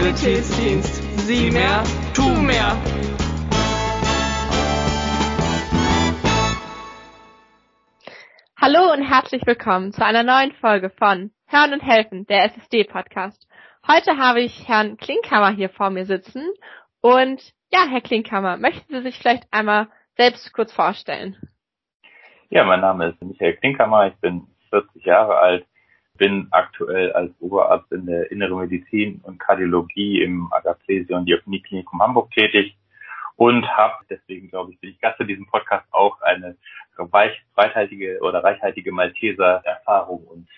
Sanitätsdienst. Sieh mehr, tu mehr. Hallo und herzlich willkommen zu einer neuen Folge von Hören und Helfen, der SSD-Podcast. Heute habe ich Herrn Klinkhammer hier vor mir sitzen. Und ja, Herr Klinkhammer, möchten Sie sich vielleicht einmal selbst kurz vorstellen? Ja, mein Name ist Michael Klinkhammer, ich bin 40 Jahre alt, bin aktuell als Oberarzt in der Inneren Medizin und Kardiologie im Agaplesie- und Diakonieklinikum Hamburg tätig und habe, deswegen glaube ich, bin ich Gast in diesem Podcast auch eine reichhaltige oder reichhaltige Malteser-Erfahrung und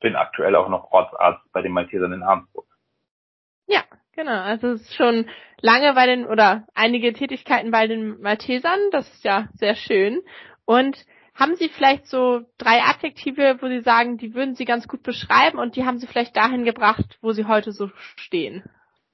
bin aktuell auch noch Ortsarzt bei den Maltesern in Hamburg. Ja, genau. Also es ist schon lange bei den oder einige Tätigkeiten bei den Maltesern. Das ist ja sehr schön. Und haben Sie vielleicht so drei Adjektive, wo Sie sagen, die würden Sie ganz gut beschreiben und die haben Sie vielleicht dahin gebracht, wo Sie heute so stehen?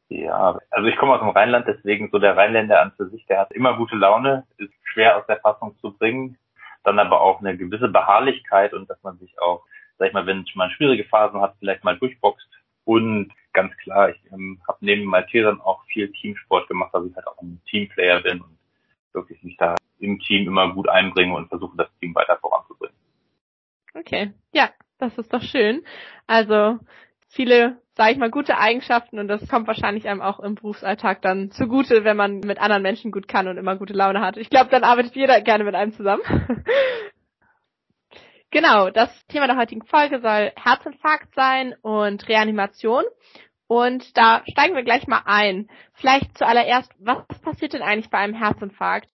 Ja, also ich komme aus dem Rheinland, deswegen so der Rheinländer an für sich, der hat immer gute Laune, ist schwer aus der Fassung zu bringen, dann aber auch eine gewisse Beharrlichkeit und dass man sich auch, sag ich mal, wenn man schwierige Phasen hat, vielleicht mal durchboxt und ganz klar, ich ähm, habe neben Maltesern auch viel Teamsport gemacht, weil ich halt auch ein Teamplayer bin und wirklich mich da im Team immer gut einbringe und versuche, das Team weiter voranzubringen. Okay, ja, das ist doch schön. Also viele, sage ich mal, gute Eigenschaften und das kommt wahrscheinlich einem auch im Berufsalltag dann zugute, wenn man mit anderen Menschen gut kann und immer gute Laune hat. Ich glaube, dann arbeitet jeder gerne mit einem zusammen. genau, das Thema der heutigen Folge soll Herzinfarkt sein und Reanimation. Und da steigen wir gleich mal ein. Vielleicht zuallererst, was passiert denn eigentlich bei einem Herzinfarkt?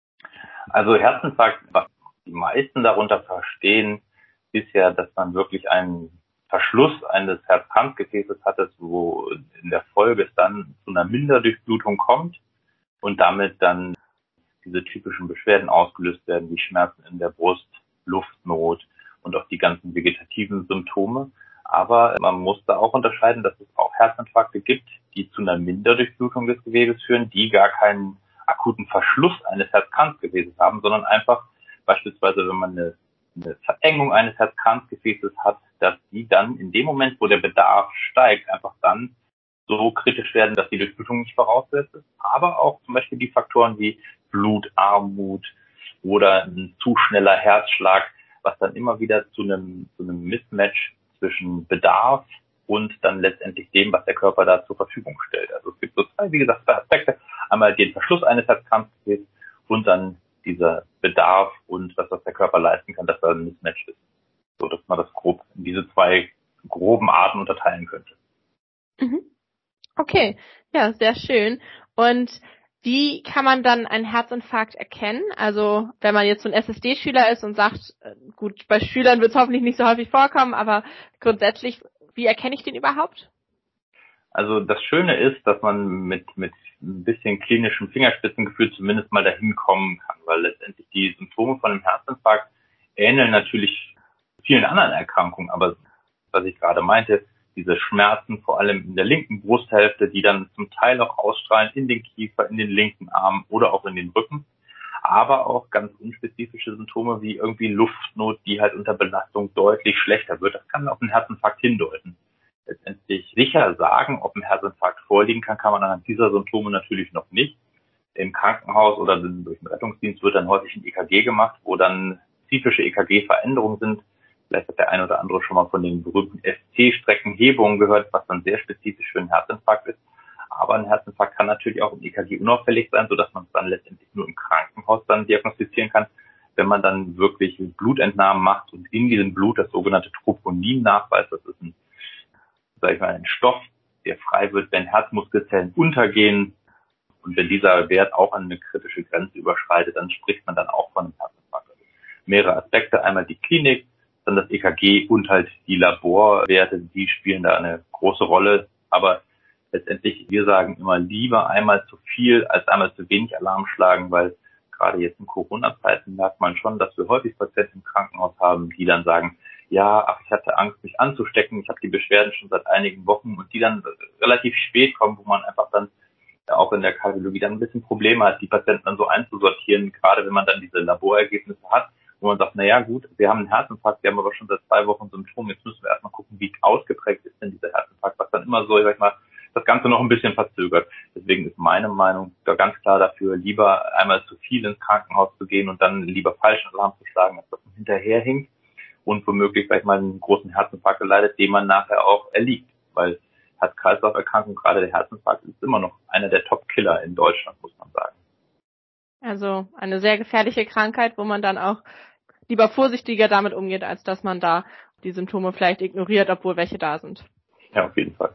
Also Herzinfarkt, was die meisten darunter verstehen, ist ja, dass man wirklich einen Verschluss eines Herzkranzgefäßes hat, wo in der Folge es dann zu einer Minderdurchblutung kommt und damit dann diese typischen Beschwerden ausgelöst werden, wie Schmerzen in der Brust, Luftnot und auch die ganzen vegetativen Symptome. Aber man muss da auch unterscheiden, dass es auch Herzinfarkte gibt, die zu einer Minderdurchblutung des Gewebes führen, die gar keinen akuten Verschluss eines Herzkranzgefäßes haben, sondern einfach beispielsweise, wenn man eine, eine Verengung eines Herzkranzgefäßes hat, dass die dann in dem Moment, wo der Bedarf steigt, einfach dann so kritisch werden, dass die Durchblutung nicht voraussetzt ist. Aber auch zum Beispiel die Faktoren wie Blutarmut oder ein zu schneller Herzschlag, was dann immer wieder zu einem, zu einem Mismatch zwischen Bedarf und dann letztendlich dem, was der Körper da zur Verfügung stellt. Also es gibt so zwei, wie gesagt, zwei Aspekte. Einmal den Verschluss eines Herzkranzgefäßes und dann dieser Bedarf und was, was der Körper leisten kann, dass da ein Mismatch ist. So, dass man das grob in diese zwei groben Arten unterteilen könnte. Mhm. Okay, ja, sehr schön. Und wie kann man dann einen Herzinfarkt erkennen? Also wenn man jetzt so ein SSD-Schüler ist und sagt, äh, gut, bei Schülern wird es hoffentlich nicht so häufig vorkommen, aber grundsätzlich, wie erkenne ich den überhaupt? Also das Schöne ist, dass man mit, mit ein bisschen klinischem Fingerspitzengefühl zumindest mal dahin kommen kann, weil letztendlich die Symptome von einem Herzinfarkt ähneln natürlich vielen anderen Erkrankungen, aber was ich gerade meinte, diese Schmerzen, vor allem in der linken Brusthälfte, die dann zum Teil auch ausstrahlen in den Kiefer, in den linken Arm oder auch in den Rücken. Aber auch ganz unspezifische Symptome wie irgendwie Luftnot, die halt unter Belastung deutlich schlechter wird. Das kann auf einen Herzinfarkt hindeuten. Letztendlich sicher sagen, ob ein Herzinfarkt vorliegen kann, kann man anhand dieser Symptome natürlich noch nicht. Im Krankenhaus oder durch den Rettungsdienst wird dann häufig ein EKG gemacht, wo dann spezifische EKG-Veränderungen sind, Vielleicht hat der eine oder andere schon mal von den berühmten ST-Streckenhebungen gehört, was dann sehr spezifisch für einen Herzinfarkt ist. Aber ein Herzinfarkt kann natürlich auch im EKG unauffällig sein, sodass man es dann letztendlich nur im Krankenhaus dann diagnostizieren kann. Wenn man dann wirklich Blutentnahmen macht und in diesem Blut das sogenannte Troponin nachweist, das ist ein, sag ich mal, ein Stoff, der frei wird, wenn Herzmuskelzellen untergehen. Und wenn dieser Wert auch an eine kritische Grenze überschreitet, dann spricht man dann auch von einem Herzinfarkt. Also mehrere Aspekte. Einmal die Klinik, dann das EKG und halt die Laborwerte, die spielen da eine große Rolle. Aber letztendlich, wir sagen immer lieber einmal zu viel als einmal zu wenig Alarm schlagen, weil gerade jetzt in Corona-Zeiten merkt man schon, dass wir häufig Patienten im Krankenhaus haben, die dann sagen, ja, ach, ich hatte Angst, mich anzustecken, ich habe die Beschwerden schon seit einigen Wochen und die dann relativ spät kommen, wo man einfach dann auch in der Kardiologie dann ein bisschen Probleme hat, die Patienten dann so einzusortieren, gerade wenn man dann diese Laborergebnisse hat wo man sagt, na gut, wir haben einen Herzinfarkt, wir haben aber schon seit zwei Wochen Symptome, jetzt müssen wir erstmal gucken, wie ausgeprägt ist denn dieser Herzinfarkt, was dann immer so, ich sag mal, das Ganze noch ein bisschen verzögert. Deswegen ist meine Meinung da ganz klar dafür, lieber einmal zu viel ins Krankenhaus zu gehen und dann lieber falschen Alarm zu schlagen, als dass man hinterher hinkt und womöglich vielleicht mal einen großen Herzinfarkt geleitet, dem man nachher auch erliegt. Weil Herz-Kreislauf-Erkrankung, gerade der Herzinfarkt, ist immer noch einer der Top-Killer in Deutschland, muss man sagen. Also eine sehr gefährliche Krankheit, wo man dann auch lieber vorsichtiger damit umgeht, als dass man da die Symptome vielleicht ignoriert, obwohl welche da sind. Ja, auf jeden Fall.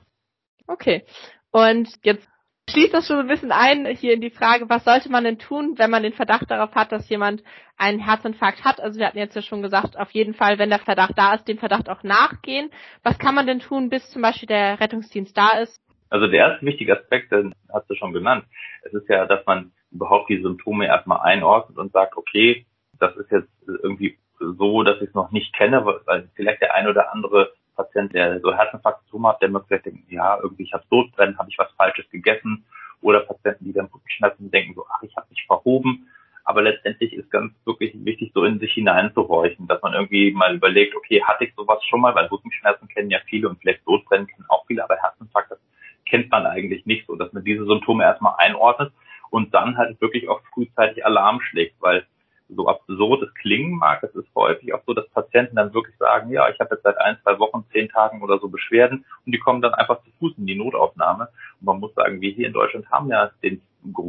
Okay. Und jetzt schließt das schon ein bisschen ein hier in die Frage, was sollte man denn tun, wenn man den Verdacht darauf hat, dass jemand einen Herzinfarkt hat? Also wir hatten jetzt ja schon gesagt, auf jeden Fall, wenn der Verdacht da ist, dem Verdacht auch nachgehen. Was kann man denn tun, bis zum Beispiel der Rettungsdienst da ist? Also der erste wichtige Aspekt, den hast du schon genannt. Es ist ja, dass man überhaupt die Symptome erstmal einordnet und sagt, okay, das ist jetzt irgendwie so, dass ich es noch nicht kenne, weil vielleicht der ein oder andere Patient, der so Herzinfarktsymptome hat, der mir vielleicht denkt, ja, irgendwie ich habe Sodbrennen, habe ich was Falsches gegessen. Oder Patienten, die dann Rückenschmerzen denken, so, ach, ich habe mich verhoben. Aber letztendlich ist ganz wirklich wichtig, so in sich hineinzuhorchen, dass man irgendwie mal überlegt, okay, hatte ich sowas schon mal, weil Rückenschmerzen kennen ja viele und vielleicht Sodbrennen kennen auch viele, aber Herzinfarkt, das kennt man eigentlich nicht so, dass man diese Symptome erstmal einordnet und dann halt wirklich auch frühzeitig Alarm schlägt, weil so absurd es klingen mag, es ist häufig auch so, dass Patienten dann wirklich sagen, ja, ich habe jetzt seit ein, zwei Wochen, zehn Tagen oder so Beschwerden und die kommen dann einfach zu Fuß in die Notaufnahme. Und man muss sagen, wir hier in Deutschland haben ja den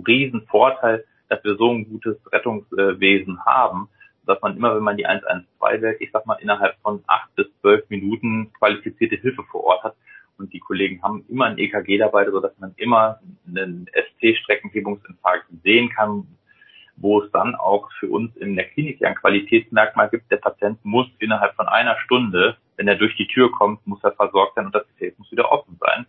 riesen Vorteil, dass wir so ein gutes Rettungswesen haben, dass man immer, wenn man die 112 wählt, ich sag mal, innerhalb von acht bis zwölf Minuten qualifizierte Hilfe vor Ort hat. Und die Kollegen haben immer ein EKG dabei, sodass man immer einen ST-Streckenhebungsinfarkt sehen kann, wo es dann auch für uns in der Klinik ja ein Qualitätsmerkmal gibt, der Patient muss innerhalb von einer Stunde, wenn er durch die Tür kommt, muss er versorgt sein und das Gefäß muss wieder offen sein.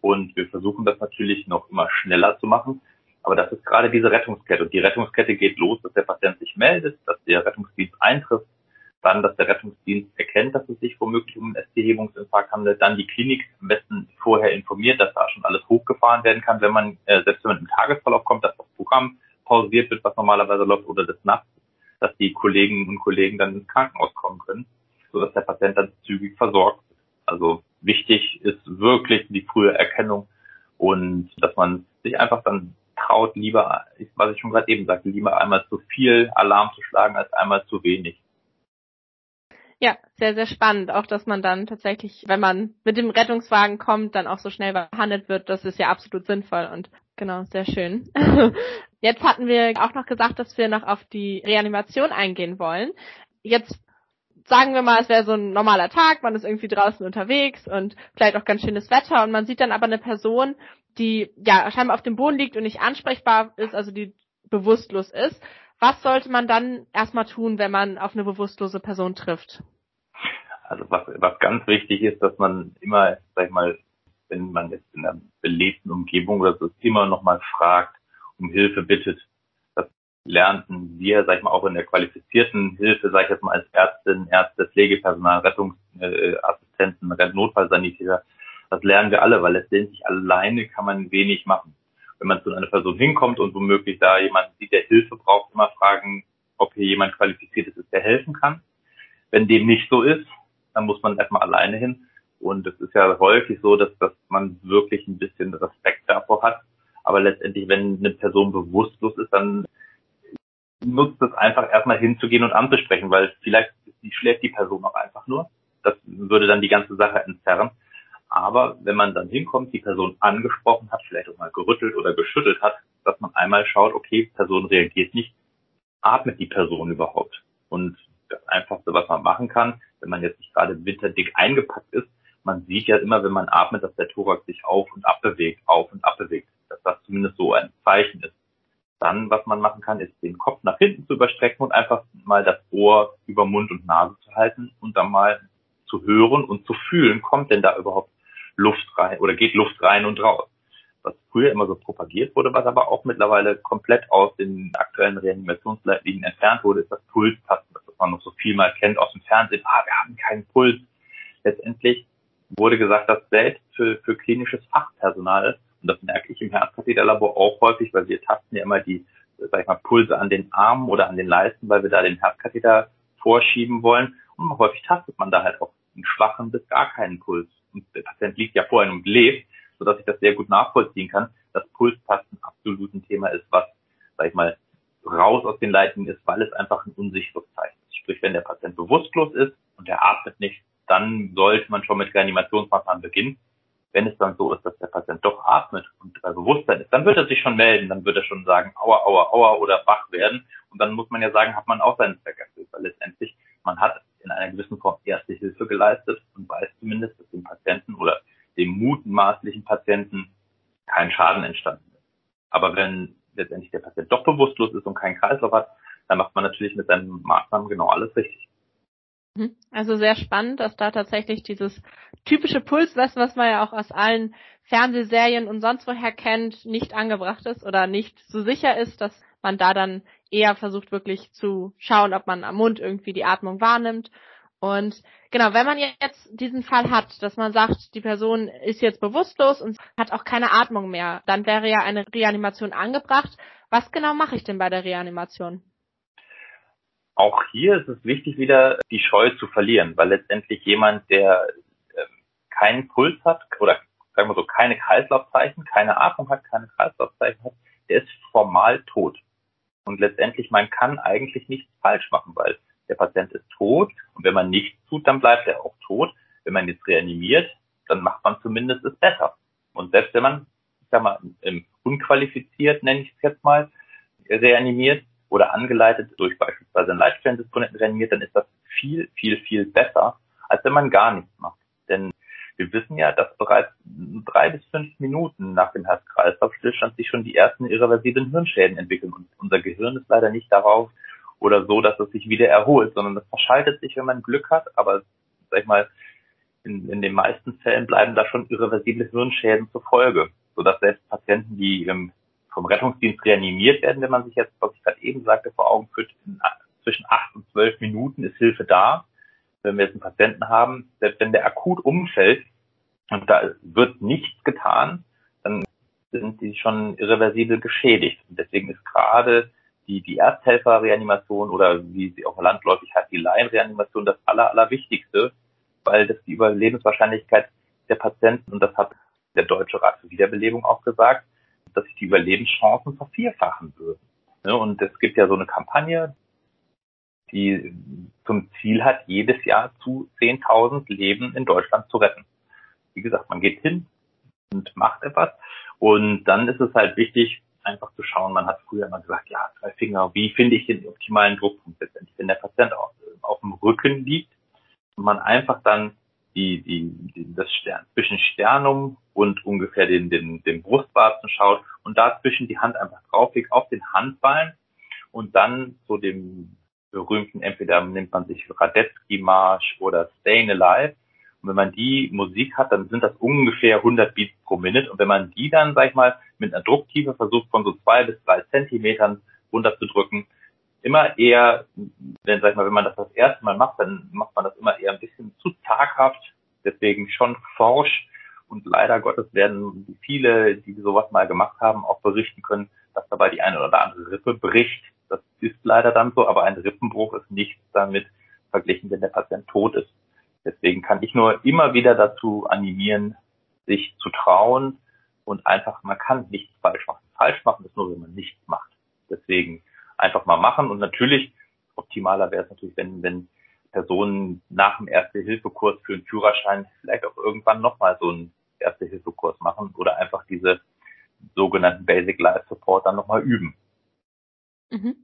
Und wir versuchen das natürlich noch immer schneller zu machen. Aber das ist gerade diese Rettungskette. Und die Rettungskette geht los, dass der Patient sich meldet, dass der Rettungsdienst eintrifft, dann, dass der Rettungsdienst erkennt, dass es sich womöglich um einen ST-Hebungsinfarkt handelt, dann die Klinik am besten vorher informiert, dass da schon alles hochgefahren werden kann, wenn man, äh, selbst wenn man im Tagesverlauf kommt, dass das Programm pausiert wird, was normalerweise läuft, oder des Nachts, dass die Kolleginnen und Kollegen dann ins Krankenhaus kommen können, sodass der Patient dann zügig versorgt wird. Also wichtig ist wirklich die frühe Erkennung und dass man sich einfach dann traut, lieber, was ich schon gerade eben sagte, lieber einmal zu viel Alarm zu schlagen als einmal zu wenig. Ja, sehr, sehr spannend. Auch, dass man dann tatsächlich, wenn man mit dem Rettungswagen kommt, dann auch so schnell behandelt wird. Das ist ja absolut sinnvoll und genau, sehr schön. Jetzt hatten wir auch noch gesagt, dass wir noch auf die Reanimation eingehen wollen. Jetzt sagen wir mal, es wäre so ein normaler Tag, man ist irgendwie draußen unterwegs und vielleicht auch ganz schönes Wetter und man sieht dann aber eine Person, die ja scheinbar auf dem Boden liegt und nicht ansprechbar ist, also die bewusstlos ist. Was sollte man dann erstmal tun, wenn man auf eine bewusstlose Person trifft? Also was, was ganz wichtig ist, dass man immer, sag ich mal, wenn man jetzt in einer belebten Umgebung oder so immer nochmal fragt, um Hilfe bittet. Das lernten wir, sag ich mal, auch in der qualifizierten Hilfe, sag ich jetzt mal, als Ärztin, Ärzte, Pflegepersonal, Rettungsassistenten, Notfallsanitäter. Das lernen wir alle, weil letztendlich alleine kann man wenig machen wenn man zu einer Person hinkommt und womöglich da jemand sieht, der Hilfe braucht, immer fragen, ob hier jemand qualifiziert ist, der helfen kann. Wenn dem nicht so ist, dann muss man erstmal alleine hin. Und es ist ja häufig so, dass, dass man wirklich ein bisschen Respekt davor hat. Aber letztendlich, wenn eine Person bewusstlos ist, dann nutzt es einfach erstmal hinzugehen und anzusprechen, weil vielleicht schläft die Person auch einfach nur. Das würde dann die ganze Sache entzerren. Aber wenn man dann hinkommt, die Person angesprochen hat, vielleicht auch mal gerüttelt oder geschüttelt hat, dass man einmal schaut, okay, Person reagiert nicht, atmet die Person überhaupt? Und das Einfachste, was man machen kann, wenn man jetzt nicht gerade winterdick eingepackt ist, man sieht ja immer, wenn man atmet, dass der Thorax sich auf und ab bewegt, auf und ab bewegt, dass das zumindest so ein Zeichen ist. Dann, was man machen kann, ist den Kopf nach hinten zu überstrecken und einfach mal das Ohr über Mund und Nase zu halten und dann mal zu hören und zu fühlen, kommt denn da überhaupt Luft rein oder geht Luft rein und raus. Was früher immer so propagiert wurde, was aber auch mittlerweile komplett aus den aktuellen Reanimationsleitlinien entfernt wurde, ist das Pulstasten, das man noch so viel mal kennt aus dem Fernsehen. Ah, wir haben keinen Puls. Letztendlich wurde gesagt, dass selbst für, für klinisches Fachpersonal, und das merke ich im Herzkatheterlabor auch häufig, weil wir tasten ja immer die, sag ich mal, Pulse an den Armen oder an den Leisten, weil wir da den Herzkatheter vorschieben wollen. Und häufig tastet man da halt auch einen schwachen bis gar keinen Puls und der Patient liegt ja vorhin und lebt, sodass ich das sehr gut nachvollziehen kann, dass Pulstasten absolut ein Thema ist, was, sag ich mal, raus aus den Leitungen ist, weil es einfach ein unsicheres Zeichen ist. Sprich, wenn der Patient bewusstlos ist und er atmet nicht, dann sollte man schon mit Reanimationsmaßnahmen beginnen. Wenn es dann so ist, dass der Patient doch atmet und bei Bewusstsein ist, dann wird er sich schon melden, dann wird er schon sagen, aua, aua, aua oder wach werden. Und dann muss man ja sagen, hat man auch seinen Zweck erfüllt, weil letztendlich man hat in einer gewissen Form erste Hilfe geleistet und weiß zumindest, dass dem Patienten oder dem mutmaßlichen Patienten kein Schaden entstanden ist. Aber wenn letztendlich der Patient doch bewusstlos ist und keinen Kreislauf hat, dann macht man natürlich mit seinen Maßnahmen genau alles richtig. Mhm. Also sehr spannend, dass da tatsächlich dieses typische Pulsmessen, was man ja auch aus allen Fernsehserien und sonst woher kennt, nicht angebracht ist oder nicht so sicher ist, dass man da dann eher versucht wirklich zu schauen, ob man am Mund irgendwie die Atmung wahrnimmt. Und genau, wenn man jetzt diesen Fall hat, dass man sagt, die Person ist jetzt bewusstlos und hat auch keine Atmung mehr, dann wäre ja eine Reanimation angebracht. Was genau mache ich denn bei der Reanimation? Auch hier ist es wichtig, wieder die Scheu zu verlieren, weil letztendlich jemand, der äh, keinen Puls hat oder sagen wir so, keine Kreislaufzeichen, keine Atmung hat, keine Kreislaufzeichen hat, der ist formal tot. Und letztendlich, man kann eigentlich nichts falsch machen, weil der Patient ist tot und wenn man nichts tut, dann bleibt er auch tot. Wenn man jetzt reanimiert, dann macht man zumindest es besser. Und selbst wenn man, ich sag mal, unqualifiziert, nenne ich es jetzt mal, reanimiert, oder angeleitet durch beispielsweise einen Leitstellendisponenten reanimiert, dann ist das viel, viel, viel besser, als wenn man gar nichts macht. Denn wir wissen ja, dass bereits drei bis fünf Minuten nach dem Herz-Kreislauf-Stillstand sich schon die ersten irreversiblen Hirnschäden entwickeln. Und unser Gehirn ist leider nicht darauf oder so, dass es sich wieder erholt, sondern das verschaltet sich, wenn man Glück hat. Aber sag ich mal, in, in den meisten Fällen bleiben da schon irreversible Hirnschäden zur Folge, sodass selbst Patienten, die im vom Rettungsdienst reanimiert werden, wenn man sich jetzt, was ich gerade eben sagte, vor Augen führt, zwischen acht und zwölf Minuten ist Hilfe da. Wenn wir jetzt einen Patienten haben, selbst wenn der akut umfällt und da wird nichts getan, dann sind die schon irreversibel geschädigt. Und deswegen ist gerade die, die Ersthelferreanimation oder wie sie auch landläufig heißt, die Laienreanimation das aller, allerwichtigste, weil das die Überlebenswahrscheinlichkeit der Patienten, und das hat der Deutsche Rat für Wiederbelebung auch gesagt, dass sich die Überlebenschancen vervierfachen würden. Und es gibt ja so eine Kampagne, die zum Ziel hat, jedes Jahr zu 10.000 Leben in Deutschland zu retten. Wie gesagt, man geht hin und macht etwas. Und dann ist es halt wichtig, einfach zu schauen, man hat früher immer gesagt, ja, zwei Finger, wie finde ich den optimalen Druckpunkt letztendlich, wenn der Patient auf, auf dem Rücken liegt und man einfach dann die, die, die das Stern, zwischen Sternum und ungefähr den, den, den Brustwarzen schaut und dazwischen die Hand einfach drauflegt auf den Handballen und dann so dem berühmten, entweder nimmt man sich Radetzky Marsch oder Stayin' Alive und wenn man die Musik hat, dann sind das ungefähr 100 Beats pro Minute. Und wenn man die dann, sag ich mal, mit einer Drucktiefe versucht von so zwei bis drei Zentimetern runterzudrücken, immer eher, wenn, sag ich mal, wenn man das das erste Mal macht, dann macht man das immer eher ein bisschen zu zaghaft, deswegen schon forsch und leider Gottes werden viele, die sowas mal gemacht haben, auch berichten können, dass dabei die eine oder andere Rippe bricht. Das ist leider dann so, aber ein Rippenbruch ist nichts damit verglichen, wenn der Patient tot ist. Deswegen kann ich nur immer wieder dazu animieren, sich zu trauen und einfach, man kann nichts falsch machen. Falsch machen ist nur, wenn man nichts macht. Deswegen einfach mal machen und natürlich optimaler wäre es natürlich, wenn, wenn Personen nach dem Erste-Hilfe-Kurs für einen Führerschein vielleicht auch irgendwann nochmal so einen Erste-Hilfe-Kurs machen oder einfach diese sogenannten Basic Life Support dann nochmal üben. Mhm.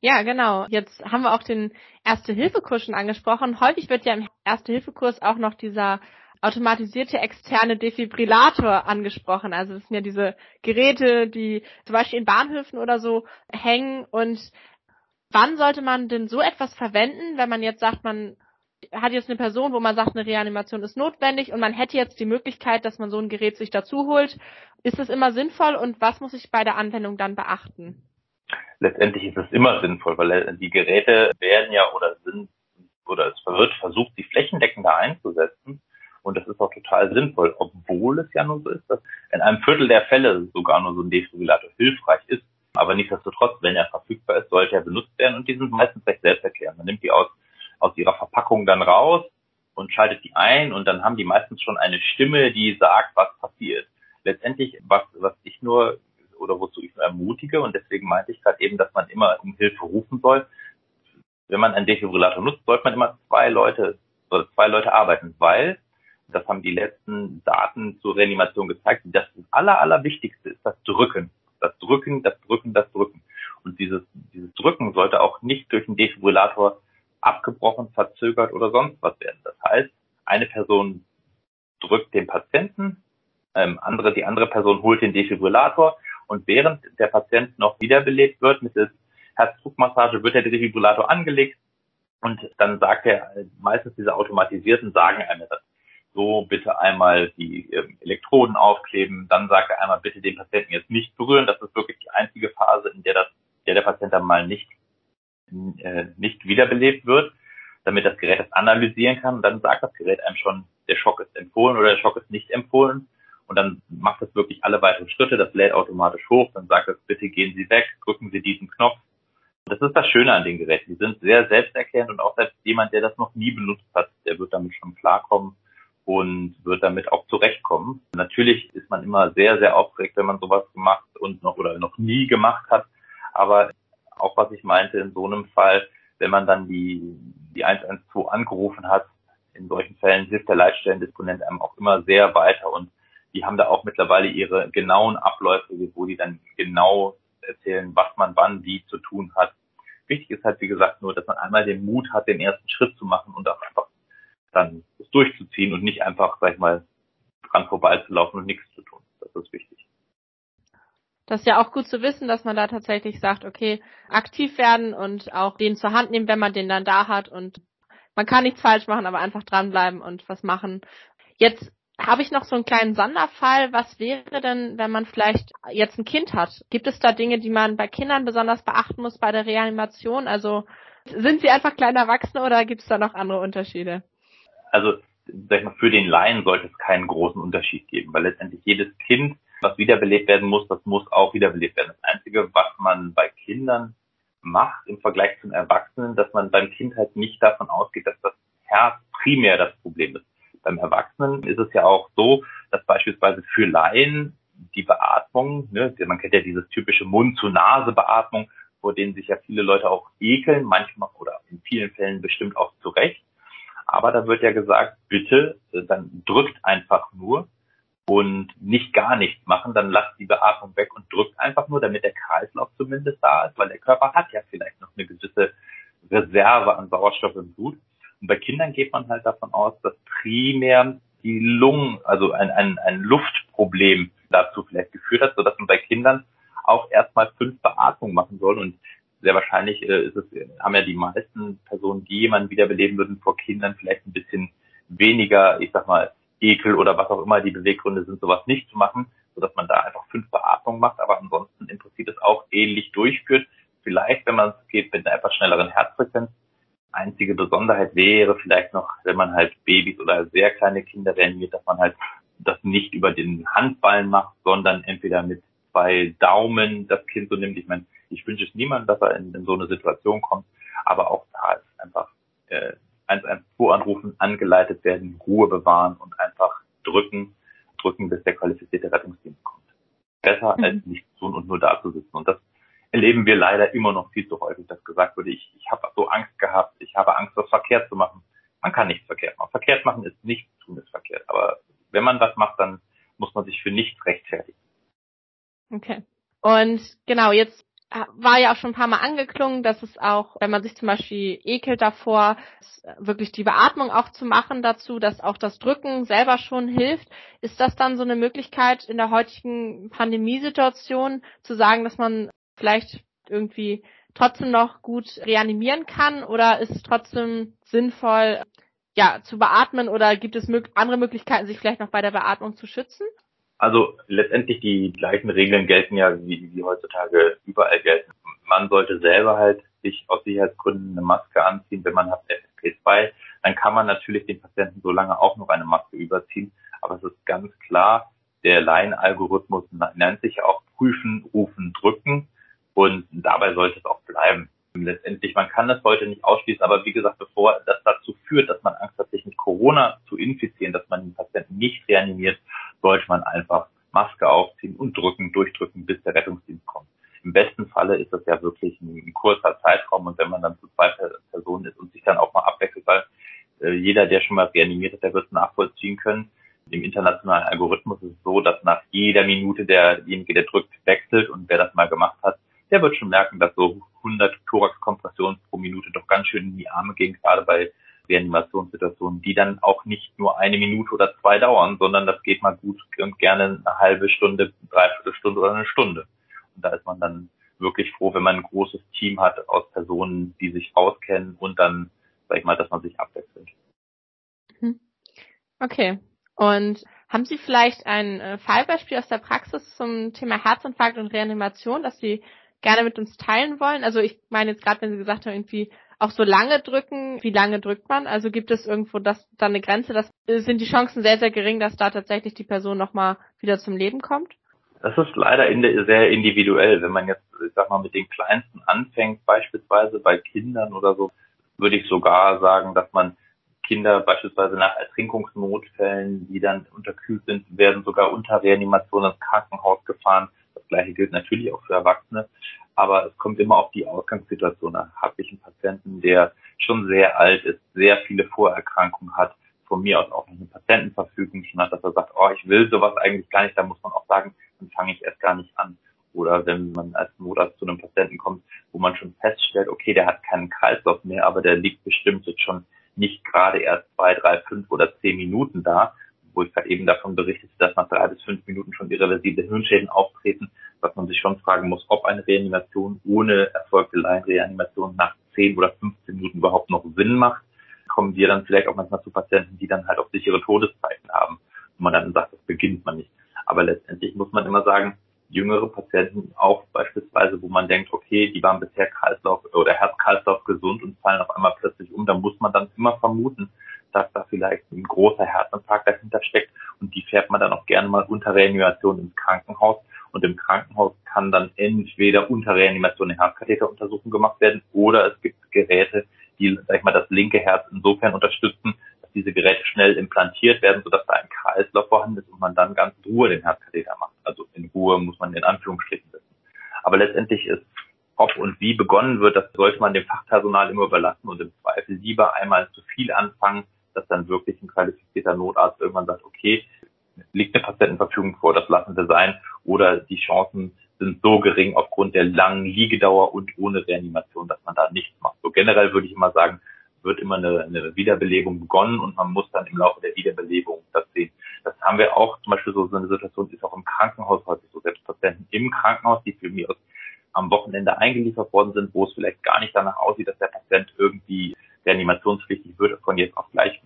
Ja, genau. Jetzt haben wir auch den Erste-Hilfe-Kurs schon angesprochen. Häufig wird ja im Erste-Hilfe-Kurs auch noch dieser automatisierte externe Defibrillator angesprochen. Also das sind ja diese Geräte, die zum Beispiel in Bahnhöfen oder so hängen und Wann sollte man denn so etwas verwenden, wenn man jetzt sagt, man hat jetzt eine Person, wo man sagt, eine Reanimation ist notwendig und man hätte jetzt die Möglichkeit, dass man so ein Gerät sich dazu holt. Ist das immer sinnvoll und was muss ich bei der Anwendung dann beachten? Letztendlich ist es immer sinnvoll, weil die Geräte werden ja oder sind oder es wird versucht, sie flächendeckender einzusetzen. Und das ist auch total sinnvoll, obwohl es ja nur so ist, dass in einem Viertel der Fälle sogar nur so ein Defibrillator hilfreich ist. Aber nichtsdestotrotz, wenn er verfügbar ist, sollte er benutzt werden und die sind meistens recht selbsterklärend. Man nimmt die aus, aus ihrer Verpackung dann raus und schaltet die ein und dann haben die meistens schon eine Stimme, die sagt, was passiert. letztendlich, was, was ich nur oder wozu ich nur ermutige und deswegen meinte ich gerade eben, dass man immer um Hilfe rufen soll. Wenn man einen Defibrillator nutzt, sollte man immer zwei Leute oder zwei Leute arbeiten, weil das haben die letzten Daten zur Reanimation gezeigt, das aller, allerwichtigste ist das Drücken. Das Drücken, das Drücken, das Drücken. Und dieses, dieses Drücken sollte auch nicht durch einen Defibrillator abgebrochen, verzögert oder sonst was werden. Das heißt, eine Person drückt den Patienten, ähm, andere, die andere Person holt den Defibrillator und während der Patient noch wiederbelebt wird mit der Herzdruckmassage, wird der Defibrillator angelegt und dann sagt er, meistens diese automatisierten sagen einem das. So bitte einmal die ähm, Elektroden aufkleben, dann sagt er einmal bitte den Patienten jetzt nicht berühren. Das ist wirklich die einzige Phase, in der das, der der Patient dann mal nicht äh, nicht wiederbelebt wird, damit das Gerät das analysieren kann. Und dann sagt das Gerät einem schon, der Schock ist empfohlen oder der Schock ist nicht empfohlen. Und dann macht es wirklich alle weiteren Schritte, das lädt automatisch hoch, dann sagt es, bitte gehen Sie weg, drücken Sie diesen Knopf. Und das ist das Schöne an den Geräten. Die sind sehr selbsterklärend und auch selbst jemand, der das noch nie benutzt hat, der wird damit schon klarkommen und wird damit auch zurechtkommen. Natürlich ist man immer sehr, sehr aufgeregt, wenn man sowas gemacht und noch oder noch nie gemacht hat. Aber auch was ich meinte, in so einem Fall, wenn man dann die, die 112 angerufen hat, in solchen Fällen hilft der Leitstellendisponent einem auch immer sehr weiter und die haben da auch mittlerweile ihre genauen Abläufe, wo die dann genau erzählen, was man wann wie zu tun hat. Wichtig ist halt, wie gesagt, nur, dass man einmal den Mut hat, den ersten Schritt zu machen und auch einfach dann das durchzuziehen und nicht einfach, sag ich mal, dran vorbeizulaufen und nichts zu tun. Das ist wichtig. Das ist ja auch gut zu wissen, dass man da tatsächlich sagt, okay, aktiv werden und auch den zur Hand nehmen, wenn man den dann da hat und man kann nichts falsch machen, aber einfach dranbleiben und was machen. Jetzt habe ich noch so einen kleinen Sonderfall. Was wäre denn, wenn man vielleicht jetzt ein Kind hat? Gibt es da Dinge, die man bei Kindern besonders beachten muss bei der Reanimation? Also sind sie einfach kleine Erwachsene oder gibt es da noch andere Unterschiede? Also, sag ich mal, für den Laien sollte es keinen großen Unterschied geben, weil letztendlich jedes Kind, was wiederbelebt werden muss, das muss auch wiederbelebt werden. Das Einzige, was man bei Kindern macht im Vergleich zum Erwachsenen, dass man beim Kind halt nicht davon ausgeht, dass das Herz primär das Problem ist. Beim Erwachsenen ist es ja auch so, dass beispielsweise für Laien die Beatmung, ne, man kennt ja dieses typische Mund-zu-Nase-Beatmung, vor denen sich ja viele Leute auch ekeln, manchmal oder in vielen Fällen bestimmt auch zu Recht. Aber da wird ja gesagt, bitte, äh, dann drückt einfach nur und nicht gar nichts machen, dann lasst die Beatmung weg und drückt einfach nur, damit der Kreislauf zumindest da ist, weil der Körper hat ja vielleicht noch eine gewisse Reserve an Sauerstoff im Blut. Und bei Kindern geht man halt davon aus, dass primär die Lungen, also ein, ein, ein Luftproblem dazu vielleicht geführt hat, sodass man bei Kindern auch erstmal fünf Beatmungen machen soll. Und sehr wahrscheinlich äh, ist es, haben ja die meisten Personen, die jemanden wiederbeleben würden, vor Kindern vielleicht ein bisschen weniger, ich sag mal, Ekel oder was auch immer die Beweggründe sind, sowas nicht zu machen, sodass man da einfach fünf Beatmungen macht, aber ansonsten im Prinzip es auch ähnlich durchführt. Vielleicht, wenn man es geht, mit einer etwas schnelleren Herzfrequenz, Einzige Besonderheit wäre vielleicht noch, wenn man halt Babys oder sehr kleine Kinder reanimiert, dass man halt das nicht über den Handballen macht, sondern entweder mit zwei Daumen das Kind so nimmt. Ich meine, ich wünsche es niemandem, dass er in, in so eine Situation kommt, aber auch da ist einfach äh, 112 anrufen, angeleitet werden, Ruhe bewahren und einfach drücken, drücken, bis der qualifizierte Rettungsdienst kommt. Besser mhm. als nichts tun und nur da zu sitzen. Und das erleben wir leider immer noch viel zu häufig, dass gesagt wurde, ich, ich habe so Angst gehabt, ich habe Angst, was verkehrt zu machen. Man kann nichts verkehrt machen. Verkehrt machen ist nichts tun, ist verkehrt. Aber wenn man was macht, dann muss man sich für nichts rechtfertigen. Okay. Und genau, jetzt war ja auch schon ein paar Mal angeklungen, dass es auch, wenn man sich zum Beispiel ekelt davor, wirklich die Beatmung auch zu machen dazu, dass auch das Drücken selber schon hilft. Ist das dann so eine Möglichkeit in der heutigen Pandemiesituation zu sagen, dass man vielleicht irgendwie trotzdem noch gut reanimieren kann oder ist es trotzdem sinnvoll, ja, zu beatmen oder gibt es andere Möglichkeiten, sich vielleicht noch bei der Beatmung zu schützen? Also letztendlich die gleichen Regeln gelten ja, wie, wie heutzutage überall gelten. Man sollte selber halt sich aus Sicherheitsgründen eine Maske anziehen. Wenn man hat FFP2, dann kann man natürlich den Patienten so lange auch noch eine Maske überziehen. Aber es ist ganz klar, der Laienalgorithmus nennt sich auch prüfen, rufen, drücken. Und dabei sollte es auch bleiben. Letztendlich, man kann es heute nicht ausschließen, aber wie gesagt, bevor das dazu führt, dass man Angst hat, sich mit Corona zu infizieren, dass man den Patienten nicht reanimiert, sollte man einfach Maske aufziehen und drücken, durchdrücken, bis der Rettungsdienst kommt. Im besten Falle ist das ja wirklich ein, ein kurzer Zeitraum und wenn man dann zu zwei Personen ist und sich dann auch mal abwechselt, weil äh, jeder, der schon mal reanimiert hat, der wird es nachvollziehen können. Im internationalen Algorithmus ist es so, dass nach jeder Minute derjenige, der drückt, wechselt und wer das mal gemacht hat, der wird schon merken, dass so 100 Thorax-Kompressionen pro Minute doch ganz schön in die Arme gehen, gerade bei Reanimationssituationen, die dann auch nicht nur eine Minute oder zwei dauern, sondern das geht mal gut und gerne eine halbe Stunde, dreiviertel Stunde oder eine Stunde. Und da ist man dann wirklich froh, wenn man ein großes Team hat aus Personen, die sich auskennen und dann, sag ich mal, dass man sich abwechselt. Mhm. Okay. Und haben Sie vielleicht ein äh, Fallbeispiel aus der Praxis zum Thema Herzinfarkt und Reanimation, das Sie gerne mit uns teilen wollen? Also ich meine jetzt gerade, wenn Sie gesagt haben, irgendwie auch so lange drücken, wie lange drückt man? Also gibt es irgendwo das dann eine Grenze? Das sind die Chancen sehr, sehr gering, dass da tatsächlich die Person nochmal wieder zum Leben kommt? Das ist leider in der, sehr individuell. Wenn man jetzt, ich sag mal, mit den Kleinsten anfängt, beispielsweise bei Kindern oder so, würde ich sogar sagen, dass man Kinder beispielsweise nach Ertrinkungsnotfällen, die dann unterkühlt sind, werden sogar unter Reanimation ins Krankenhaus gefahren. Gleiche gilt natürlich auch für Erwachsene. Aber es kommt immer auf die Ausgangssituation an. Habe ich einen Patienten, der schon sehr alt ist, sehr viele Vorerkrankungen hat, von mir aus auch eine Patientenverfügung schon hat, dass er sagt, oh, ich will sowas eigentlich gar nicht, da muss man auch sagen, dann fange ich erst gar nicht an. Oder wenn man als Notarzt zu einem Patienten kommt, wo man schon feststellt, okay, der hat keinen Kreislauf mehr, aber der liegt bestimmt jetzt schon nicht gerade erst zwei, drei, fünf oder zehn Minuten da, wo ich gerade eben davon berichtete, dass nach drei bis fünf Minuten schon irreversible Hirnschäden auftreten, dass man sich schon fragen muss, ob eine Reanimation ohne erfolgte Laienreanimation nach zehn oder 15 Minuten überhaupt noch Sinn macht. Kommen wir dann vielleicht auch manchmal zu Patienten, die dann halt auch sichere Todeszeiten haben, wo man dann sagt, das beginnt man nicht. Aber letztendlich muss man immer sagen, jüngere Patienten auch beispielsweise, wo man denkt, okay, die waren bisher Kreislauf oder Herz-Kreislauf gesund und fallen auf einmal plötzlich um, da muss man dann immer vermuten, dass da vielleicht ein großer Herzinfarkt dahinter steckt und die fährt man dann auch gerne mal unter Reanimation ins Krankenhaus und im Krankenhaus kann dann entweder unter Reanimation eine Herzkatheteruntersuchung gemacht werden oder es gibt Geräte, die, sag ich mal, das linke Herz insofern unterstützen, dass diese Geräte schnell implantiert werden, sodass da ein Kreislauf vorhanden ist und man dann ganz in Ruhe den Herzkatheter macht. Also in Ruhe muss man in Anführungsstrichen wissen. Aber letztendlich ist ob und wie begonnen wird, das sollte man dem Fachpersonal immer überlassen und im Zweifel lieber einmal zu viel anfangen, dass dann wirklich ein qualifizierter Notarzt irgendwann sagt, okay, liegt eine Patientenverfügung vor, das lassen wir sein, oder die Chancen sind so gering aufgrund der langen Liegedauer und ohne Reanimation, dass man da nichts macht. So generell würde ich immer sagen, wird immer eine, eine Wiederbelebung begonnen und man muss dann im Laufe der Wiederbelebung das sehen. Das haben wir auch, zum Beispiel so, so eine Situation ist auch im Krankenhaus häufig so, selbst Patienten im Krankenhaus, die für mich aus am Wochenende eingeliefert worden sind, wo es vielleicht gar nicht danach aussieht, dass der Patient irgendwie reanimationspflichtig wird, von jetzt auf gleich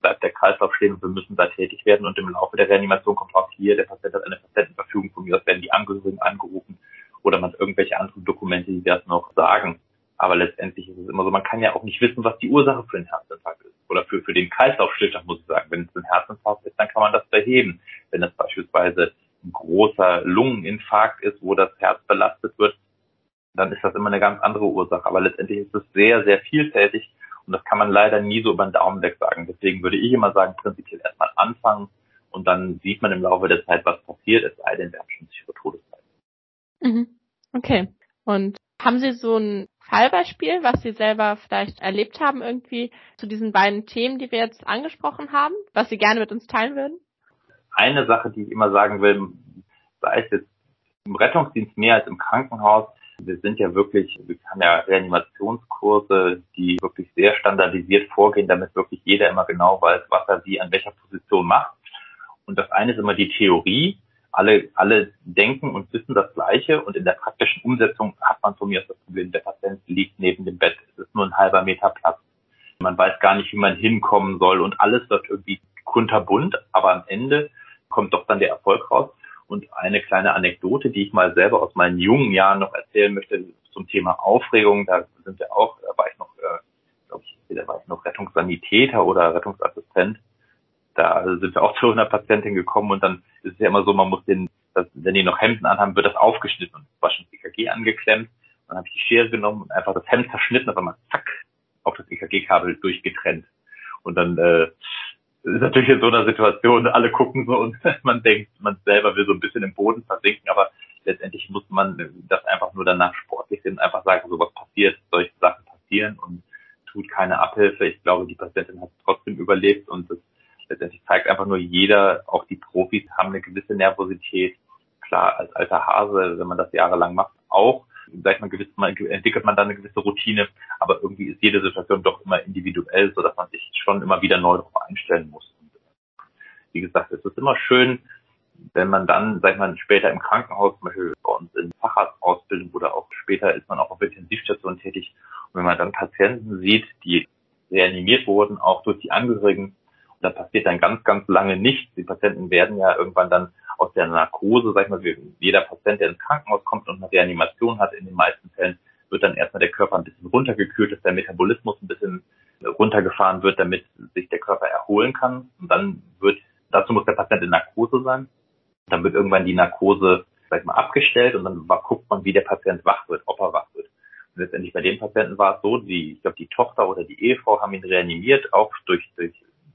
bleibt der Kreislauf stehen und wir müssen da tätig werden und im Laufe der Reanimation kommt auch hier, der Patient hat eine Patientenverfügung von mir aus, werden die Angehörigen angerufen oder man hat irgendwelche anderen Dokumente, die das noch sagen. Aber letztendlich ist es immer so, man kann ja auch nicht wissen, was die Ursache für einen Herzinfarkt ist. Oder für, für den Kreislaufstillstand, muss ich sagen. Wenn es ein Herzinfarkt ist, dann kann man das beheben. Wenn es beispielsweise ein großer Lungeninfarkt ist, wo das Herz belastet wird, dann ist das immer eine ganz andere Ursache. Aber letztendlich ist es sehr, sehr vielfältig und das kann man leider nie so über den Daumen weg sagen. Deswegen würde ich immer sagen, prinzipiell erstmal anfangen und dann sieht man im Laufe der Zeit, was passiert, es sei denn, wir haben schon sichere Todeszeit. Mhm. Okay. Und haben Sie so ein Fallbeispiel, was Sie selber vielleicht erlebt haben, irgendwie zu diesen beiden Themen, die wir jetzt angesprochen haben, was Sie gerne mit uns teilen würden? Eine Sache, die ich immer sagen will, sei es jetzt im Rettungsdienst mehr als im Krankenhaus, wir sind ja wirklich, wir haben ja Reanimationskurse, die wirklich sehr standardisiert vorgehen, damit wirklich jeder immer genau weiß, was er wie an welcher Position macht. Und das eine ist immer die Theorie. Alle, alle denken und wissen das Gleiche und in der praktischen Umsetzung hat man von mir das Problem, der Patient liegt neben dem Bett. Es ist nur ein halber Meter Platz. Man weiß gar nicht, wie man hinkommen soll und alles wird irgendwie kunterbunt, aber am Ende kommt doch dann der Erfolg raus. Und eine kleine Anekdote, die ich mal selber aus meinen jungen Jahren noch erzählen möchte zum Thema Aufregung. Da sind wir auch, da war ich noch, äh, glaube ich, da war ich noch Rettungssanitäter oder Rettungsassistent. Da sind wir auch zu einer Patientin gekommen und dann ist es ja immer so, man muss den, das, wenn die noch Hemden anhaben, wird das aufgeschnitten und war schon EKG angeklemmt. Dann habe ich die Schere genommen und einfach das Hemd zerschnitten, auf einmal zack, auf das EKG-Kabel durchgetrennt. Und dann äh, ist natürlich in so einer Situation, alle gucken so und man denkt, man selber will so ein bisschen im Boden versinken, aber letztendlich muss man das einfach nur danach sportlich sehen, einfach sagen, so was passiert, solche Sachen passieren und tut keine Abhilfe. Ich glaube, die Patientin hat trotzdem überlebt und das letztendlich zeigt einfach nur jeder, auch die Profis haben eine gewisse Nervosität. Klar, als alter Hase, wenn man das jahrelang macht, auch, ich mal, gewiss, man, entwickelt man dann eine gewisse Routine, aber irgendwie ist jede Situation doch immer individuell, so dass man sich schon immer wieder neu darauf einstellen muss. Und wie gesagt, es ist immer schön, wenn man dann, sag ich mal, später im Krankenhaus, zum Beispiel bei uns in Facharztausbildung oder auch später ist man auch auf Intensivstation tätig, und wenn man dann Patienten sieht, die reanimiert wurden, auch durch die Angehörigen, und da passiert dann ganz, ganz lange nichts. Die Patienten werden ja irgendwann dann aus der Narkose, sag ich mal, jeder Patient, der ins Krankenhaus kommt und eine Reanimation hat, in den meisten Fällen wird dann erstmal der Körper ein bisschen runtergekühlt, dass der Metabolismus ein bisschen runtergefahren wird, damit sich der Körper erholen kann. Und dann wird, dazu muss der Patient in Narkose sein. Dann wird irgendwann die Narkose, sag ich mal, abgestellt und dann guckt man, wie der Patient wach wird, ob er wach wird. Und letztendlich bei dem Patienten war es so, die, ich glaube, die Tochter oder die Ehefrau haben ihn reanimiert, auch durch, durch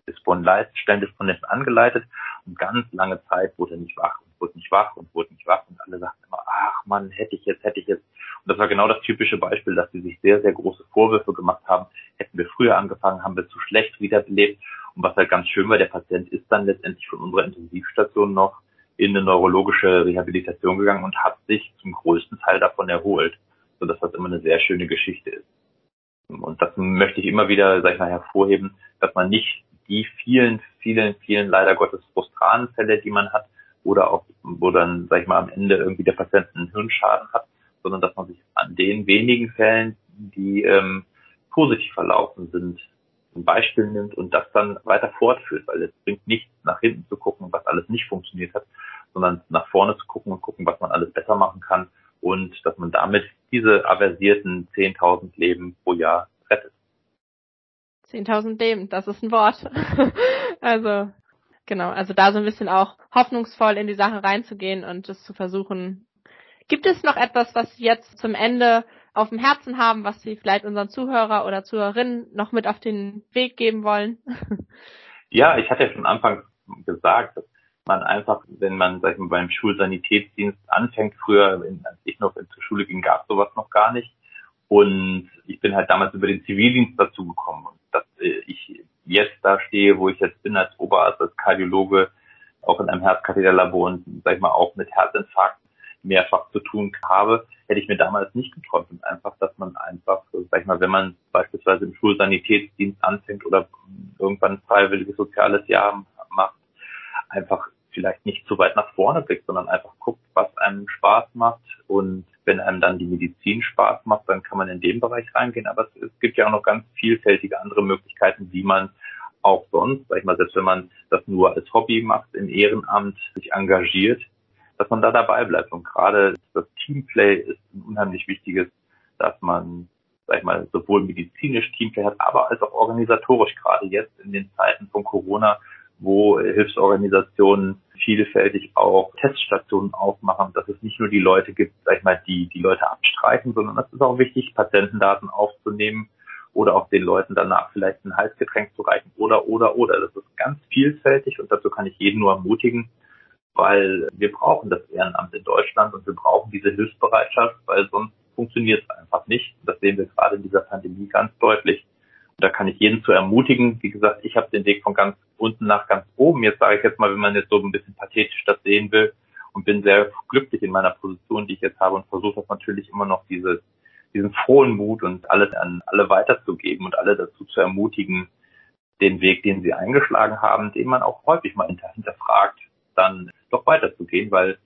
Spondylitis angeleitet und ganz lange Zeit wurde nicht wach und wurde nicht wach und wurde nicht wach und alle sagten immer, ach man, hätte ich jetzt, hätte ich jetzt. Und das war genau das typische Beispiel, dass sie sich sehr, sehr große Vorwürfe gemacht haben. Hätten wir früher angefangen, haben wir zu schlecht wiederbelebt. Und was halt ganz schön war, der Patient ist dann letztendlich von unserer Intensivstation noch in eine neurologische Rehabilitation gegangen und hat sich zum größten Teil davon erholt, sodass das immer eine sehr schöne Geschichte ist. Und das möchte ich immer wieder, sag ich mal, hervorheben, dass man nicht die vielen, vielen, vielen leider Gottes frustranen Fälle, die man hat, oder auch, wo dann, sag ich mal, am Ende irgendwie der Patient einen Hirnschaden hat, sondern dass man sich an den wenigen Fällen, die ähm, positiv verlaufen sind, ein Beispiel nimmt und das dann weiter fortführt, weil es bringt nichts, nach hinten zu gucken, was alles nicht funktioniert hat, sondern nach vorne zu gucken und gucken, was man alles besser machen kann und dass man damit diese aversierten 10.000 Leben pro Jahr. 10.000 Leben, das ist ein Wort. also, genau, also da so ein bisschen auch hoffnungsvoll in die Sache reinzugehen und es zu versuchen. Gibt es noch etwas, was Sie jetzt zum Ende auf dem Herzen haben, was Sie vielleicht unseren Zuhörer oder Zuhörerinnen noch mit auf den Weg geben wollen? ja, ich hatte ja schon Anfang gesagt, dass man einfach, wenn man, sag ich mal, beim Schulsanitätsdienst anfängt, früher, als ich noch zur Schule ging, gab sowas noch gar nicht. Und ich bin halt damals über den Zivildienst dazu gekommen. Und dass äh, ich jetzt da stehe, wo ich jetzt bin als Oberarzt, als Kardiologe, auch in einem Herzkatheterlabor und, sag ich mal, auch mit Herzinfarkt mehrfach zu tun habe, hätte ich mir damals nicht geträumt. Und einfach, dass man einfach, sag ich mal, wenn man beispielsweise im Schulsanitätsdienst anfängt oder irgendwann ein freiwilliges soziales Jahr macht, einfach vielleicht nicht zu weit nach vorne blickt, sondern einfach guckt, was einem Spaß macht und wenn einem dann die Medizin Spaß macht, dann kann man in den Bereich reingehen. Aber es, es gibt ja auch noch ganz vielfältige andere Möglichkeiten, wie man auch sonst, sag ich mal, selbst wenn man das nur als Hobby macht, im Ehrenamt sich engagiert, dass man da dabei bleibt. Und gerade das Teamplay ist ein unheimlich wichtiges, dass man, sag ich mal, sowohl medizinisch Teamplay hat, aber als auch organisatorisch, gerade jetzt in den Zeiten von Corona, wo Hilfsorganisationen vielfältig auch Teststationen aufmachen, dass es nicht nur die Leute gibt, sag ich mal, die die Leute abstreichen, sondern es ist auch wichtig, Patientendaten aufzunehmen oder auch den Leuten danach vielleicht ein Halsgetränk zu reichen oder, oder, oder. Das ist ganz vielfältig und dazu kann ich jeden nur ermutigen, weil wir brauchen das Ehrenamt in Deutschland und wir brauchen diese Hilfsbereitschaft, weil sonst funktioniert es einfach nicht. Das sehen wir gerade in dieser Pandemie ganz deutlich da kann ich jeden zu ermutigen. Wie gesagt, ich habe den Weg von ganz unten nach ganz oben. Jetzt sage ich jetzt mal, wenn man jetzt so ein bisschen pathetisch das sehen will und bin sehr glücklich in meiner Position, die ich jetzt habe und versuche das natürlich immer noch diese, diesen frohen Mut und alles an alle weiterzugeben und alle dazu zu ermutigen, den Weg, den sie eingeschlagen haben, den man auch häufig mal hinterfragt, dann doch weiterzugehen, weil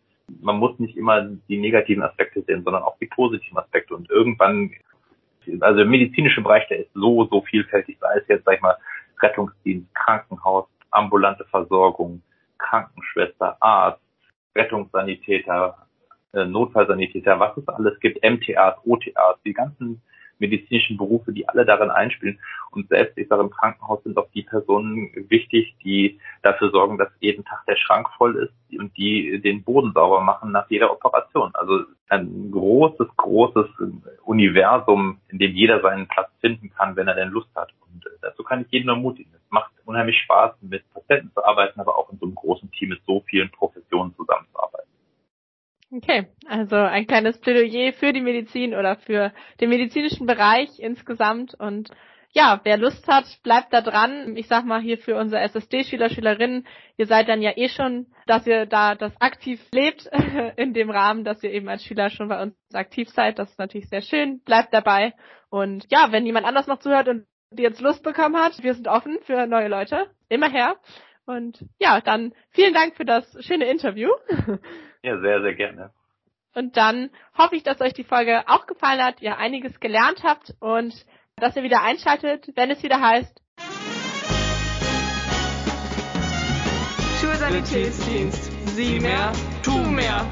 man muss nicht immer die negativen Aspekte sehen, sondern auch die positiven Aspekte. Und irgendwann also der medizinische Bereich, der ist so, so vielfältig, sei es jetzt, sag ich mal, Rettungsdienst, Krankenhaus, ambulante Versorgung, Krankenschwester, Arzt, Rettungssanitäter, äh, Notfallsanitäter, was es alles gibt, MTAs, OTAs, die ganzen medizinischen Berufe, die alle darin einspielen. Und selbst, ich sage, im Krankenhaus sind auch die Personen wichtig, die dafür sorgen, dass jeden Tag der Schrank voll ist und die den Boden sauber machen nach jeder Operation. Also ein großes, großes Universum, in dem jeder seinen Platz finden kann, wenn er denn Lust hat. Und dazu kann ich jeden ermutigen. Es macht unheimlich Spaß, mit Patienten zu arbeiten, aber auch in so einem großen Team mit so vielen Professionen zusammenzuarbeiten. Okay, also ein kleines Plädoyer für die Medizin oder für den medizinischen Bereich insgesamt und ja, wer Lust hat, bleibt da dran. Ich sag mal hier für unsere SSD-Schüler, Schülerinnen, ihr seid dann ja eh schon, dass ihr da das aktiv lebt in dem Rahmen, dass ihr eben als Schüler schon bei uns aktiv seid. Das ist natürlich sehr schön. Bleibt dabei. Und ja, wenn jemand anders noch zuhört und jetzt Lust bekommen hat, wir sind offen für neue Leute. Immer her. Und ja, dann vielen Dank für das schöne Interview. Ja, sehr, sehr gerne. Und dann hoffe ich, dass euch die Folge auch gefallen hat, ihr einiges gelernt habt und dass ihr wieder einschaltet, wenn es wieder heißt Schulsanitätsdienst. Sieh mehr, tu mehr.